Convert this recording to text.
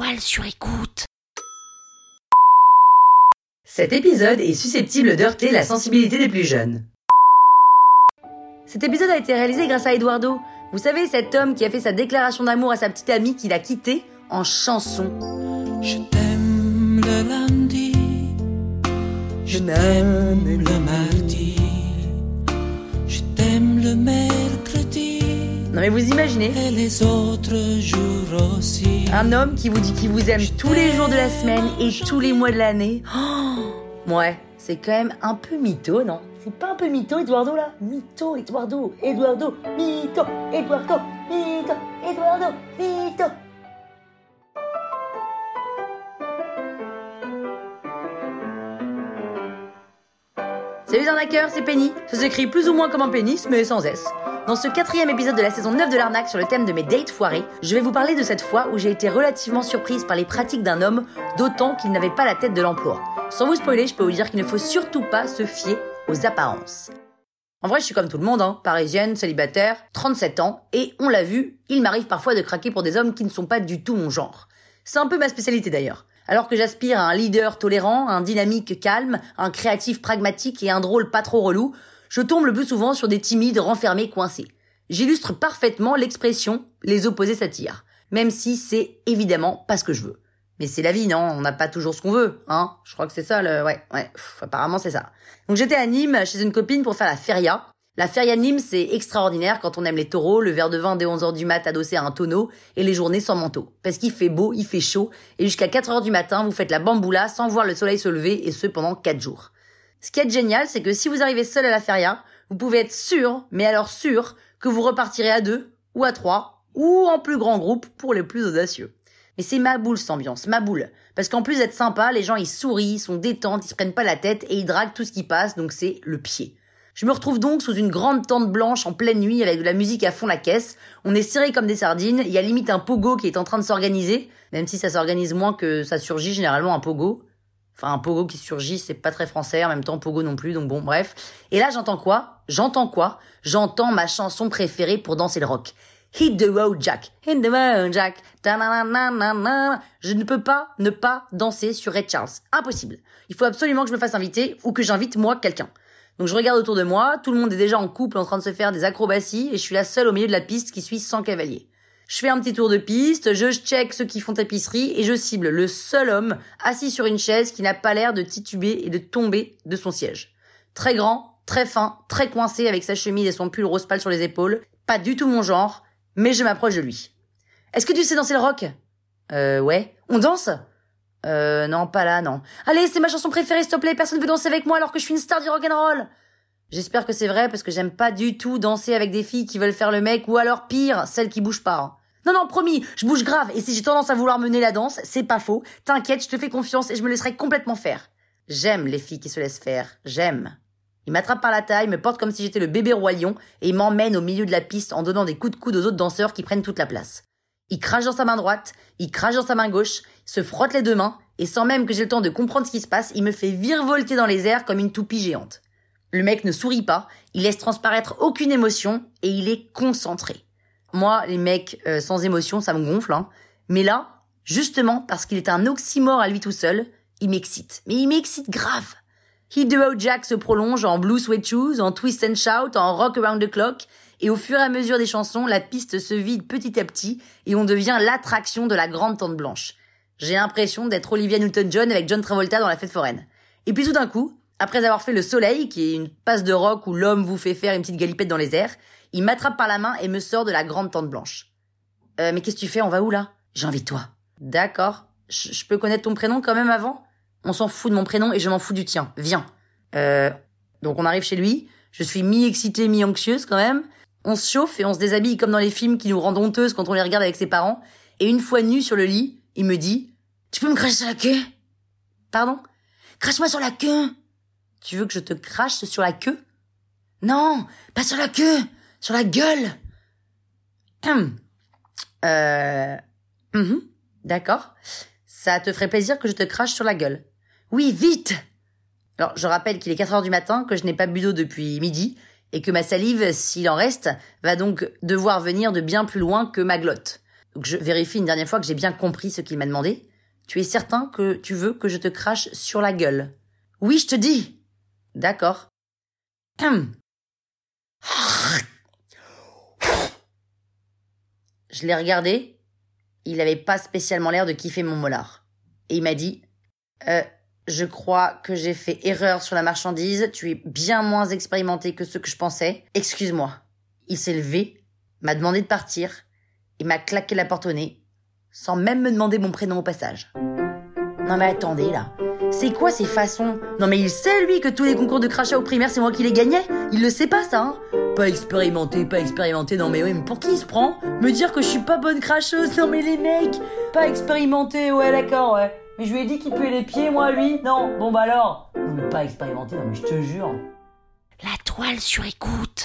poil sur écoute. Cet épisode est susceptible d'heurter la sensibilité des plus jeunes. Cet épisode a été réalisé grâce à Eduardo. Vous savez, cet homme qui a fait sa déclaration d'amour à sa petite amie qu'il a quittée en chanson. Je t'aime le lundi, je t'aime le mardi, Non mais vous imaginez et les autres jours aussi. Un homme qui vous dit qu'il vous aime tous les jours de la semaine et tous les mois de l'année. Oh ouais, c'est quand même un peu mytho, non? C'est pas un peu mytho, Eduardo, là? Mytho, Eduardo, Eduardo, mytho, Eduardo, mytho, Eduardo, mytho. Salut arnaqueurs, c'est Penny. Ça s'écrit plus ou moins comme un pénis, mais sans S. Dans ce quatrième épisode de la saison 9 de l'arnaque sur le thème de mes dates foirées, je vais vous parler de cette fois où j'ai été relativement surprise par les pratiques d'un homme, d'autant qu'il n'avait pas la tête de l'emploi. Sans vous spoiler, je peux vous dire qu'il ne faut surtout pas se fier aux apparences. En vrai, je suis comme tout le monde, hein, parisienne, célibataire, 37 ans, et on l'a vu, il m'arrive parfois de craquer pour des hommes qui ne sont pas du tout mon genre. C'est un peu ma spécialité d'ailleurs. Alors que j'aspire à un leader tolérant, un dynamique calme, un créatif pragmatique et un drôle pas trop relou, je tombe le plus souvent sur des timides renfermés coincés. J'illustre parfaitement l'expression les opposés s'attirent, même si c'est évidemment pas ce que je veux. Mais c'est la vie, non? On n'a pas toujours ce qu'on veut, hein? Je crois que c'est ça, le... Ouais, ouais, apparemment c'est ça. Donc j'étais à Nîmes, chez une copine pour faire la feria. La feria Nîmes, c'est extraordinaire quand on aime les taureaux, le verre de vin dès 11h du mat adossé à un tonneau, et les journées sans manteau. Parce qu'il fait beau, il fait chaud, et jusqu'à 4h du matin, vous faites la bamboula sans voir le soleil se lever, et ce pendant 4 jours. Ce qui est génial, c'est que si vous arrivez seul à la feria, vous pouvez être sûr, mais alors sûr, que vous repartirez à deux, ou à trois, ou en plus grand groupe pour les plus audacieux. Mais c'est ma boule cette ambiance, ma boule. Parce qu'en plus d'être sympa, les gens ils sourient, ils sont détentes, ils se prennent pas la tête et ils draguent tout ce qui passe, donc c'est le pied. Je me retrouve donc sous une grande tente blanche en pleine nuit avec de la musique à fond la caisse. On est serrés comme des sardines, il y a limite un pogo qui est en train de s'organiser, même si ça s'organise moins que ça surgit généralement un pogo. Enfin, un pogo qui surgit, c'est pas très français, en même temps pogo non plus, donc bon, bref. Et là, j'entends quoi? J'entends quoi? J'entends ma chanson préférée pour danser le rock. Hit the road Jack, hit the road Jack, Ta-na-na-na-na-na. Je ne peux pas ne pas danser sur Red Charles. Impossible. Il faut absolument que je me fasse inviter ou que j'invite moi quelqu'un. Donc je regarde autour de moi, tout le monde est déjà en couple en train de se faire des acrobaties et je suis la seule au milieu de la piste qui suit sans cavalier. Je fais un petit tour de piste, je check ceux qui font tapisserie et je cible le seul homme assis sur une chaise qui n'a pas l'air de tituber et de tomber de son siège. Très grand, très fin, très coincé avec sa chemise et son pull rose pâle sur les épaules. Pas du tout mon genre, mais je m'approche de lui. Est-ce que tu sais danser le rock? Euh, ouais. On danse? Euh, non, pas là, non. Allez, c'est ma chanson préférée, s'il te plaît, personne veut danser avec moi alors que je suis une star du rock'n'roll. J'espère que c'est vrai parce que j'aime pas du tout danser avec des filles qui veulent faire le mec ou alors pire, celles qui bougent pas. Non, non, promis, je bouge grave et si j'ai tendance à vouloir mener la danse, c'est pas faux. T'inquiète, je te fais confiance et je me laisserai complètement faire. J'aime les filles qui se laissent faire. J'aime. Il m'attrape par la taille, me porte comme si j'étais le bébé roi lion et m'emmène au milieu de la piste en donnant des coups de coude aux autres danseurs qui prennent toute la place. Il crache dans sa main droite, il crache dans sa main gauche, se frotte les deux mains et sans même que j'ai le temps de comprendre ce qui se passe, il me fait virevolter dans les airs comme une toupie géante. Le mec ne sourit pas, il laisse transparaître aucune émotion et il est concentré. Moi, les mecs euh, sans émotion, ça me gonfle. Hein. Mais là, justement, parce qu'il est un oxymore à lui tout seul, il m'excite. Mais il m'excite grave. Hit the Road Jack se prolonge en Blue Sweat Shoes, en Twist and Shout, en Rock Around the Clock, et au fur et à mesure des chansons, la piste se vide petit à petit et on devient l'attraction de la grande tente blanche. J'ai l'impression d'être Olivia Newton-John avec John Travolta dans la fête foraine. Et puis tout d'un coup, après avoir fait le soleil, qui est une passe de rock où l'homme vous fait faire une petite galipette dans les airs, il m'attrape par la main et me sort de la grande tente blanche. Euh, mais qu'est-ce que tu fais? On va où là? J'ai envie de toi. D'accord. Je peux connaître ton prénom quand même avant? On s'en fout de mon prénom et je m'en fous du tien. Viens. Euh, donc on arrive chez lui. Je suis mi-excitée, mi-anxieuse quand même. On se chauffe et on se déshabille comme dans les films qui nous rendent honteuses quand on les regarde avec ses parents. Et une fois nu sur le lit, il me dit Tu peux me cracher sur la queue? Pardon? Crache-moi sur la queue Tu veux que je te crache sur la queue? Non, pas sur la queue, sur la gueule. Hum. Euh. mhm, D'accord. Ça te ferait plaisir que je te crache sur la gueule. Oui, vite Alors, je rappelle qu'il est 4 heures du matin, que je n'ai pas bu d'eau depuis midi, et que ma salive, s'il en reste, va donc devoir venir de bien plus loin que ma glotte. Donc je vérifie une dernière fois que j'ai bien compris ce qu'il m'a demandé. Tu es certain que tu veux que je te crache sur la gueule? Oui, je te dis. D'accord. Hum. Je l'ai regardé. Il n'avait pas spécialement l'air de kiffer mon molar. Et il m'a dit euh, Je crois que j'ai fait erreur sur la marchandise. Tu es bien moins expérimenté que ce que je pensais. Excuse-moi. Il s'est levé, m'a demandé de partir et m'a claqué la porte au nez, sans même me demander mon prénom au passage. Non mais attendez là. C'est quoi ces façons? Non mais il sait lui que tous les concours de crachat au primaire c'est moi qui les gagnais. Il le sait pas ça hein. Pas expérimenté, pas expérimenté, non mais oui mais pour qui il se prend? Me dire que je suis pas bonne cracheuse, non mais les mecs. Pas expérimenté, ouais d'accord ouais. Mais je lui ai dit qu'il puait les pieds moi lui. Non, bon bah alors. Non mais pas expérimenté, non mais je te jure. La toile sur écoute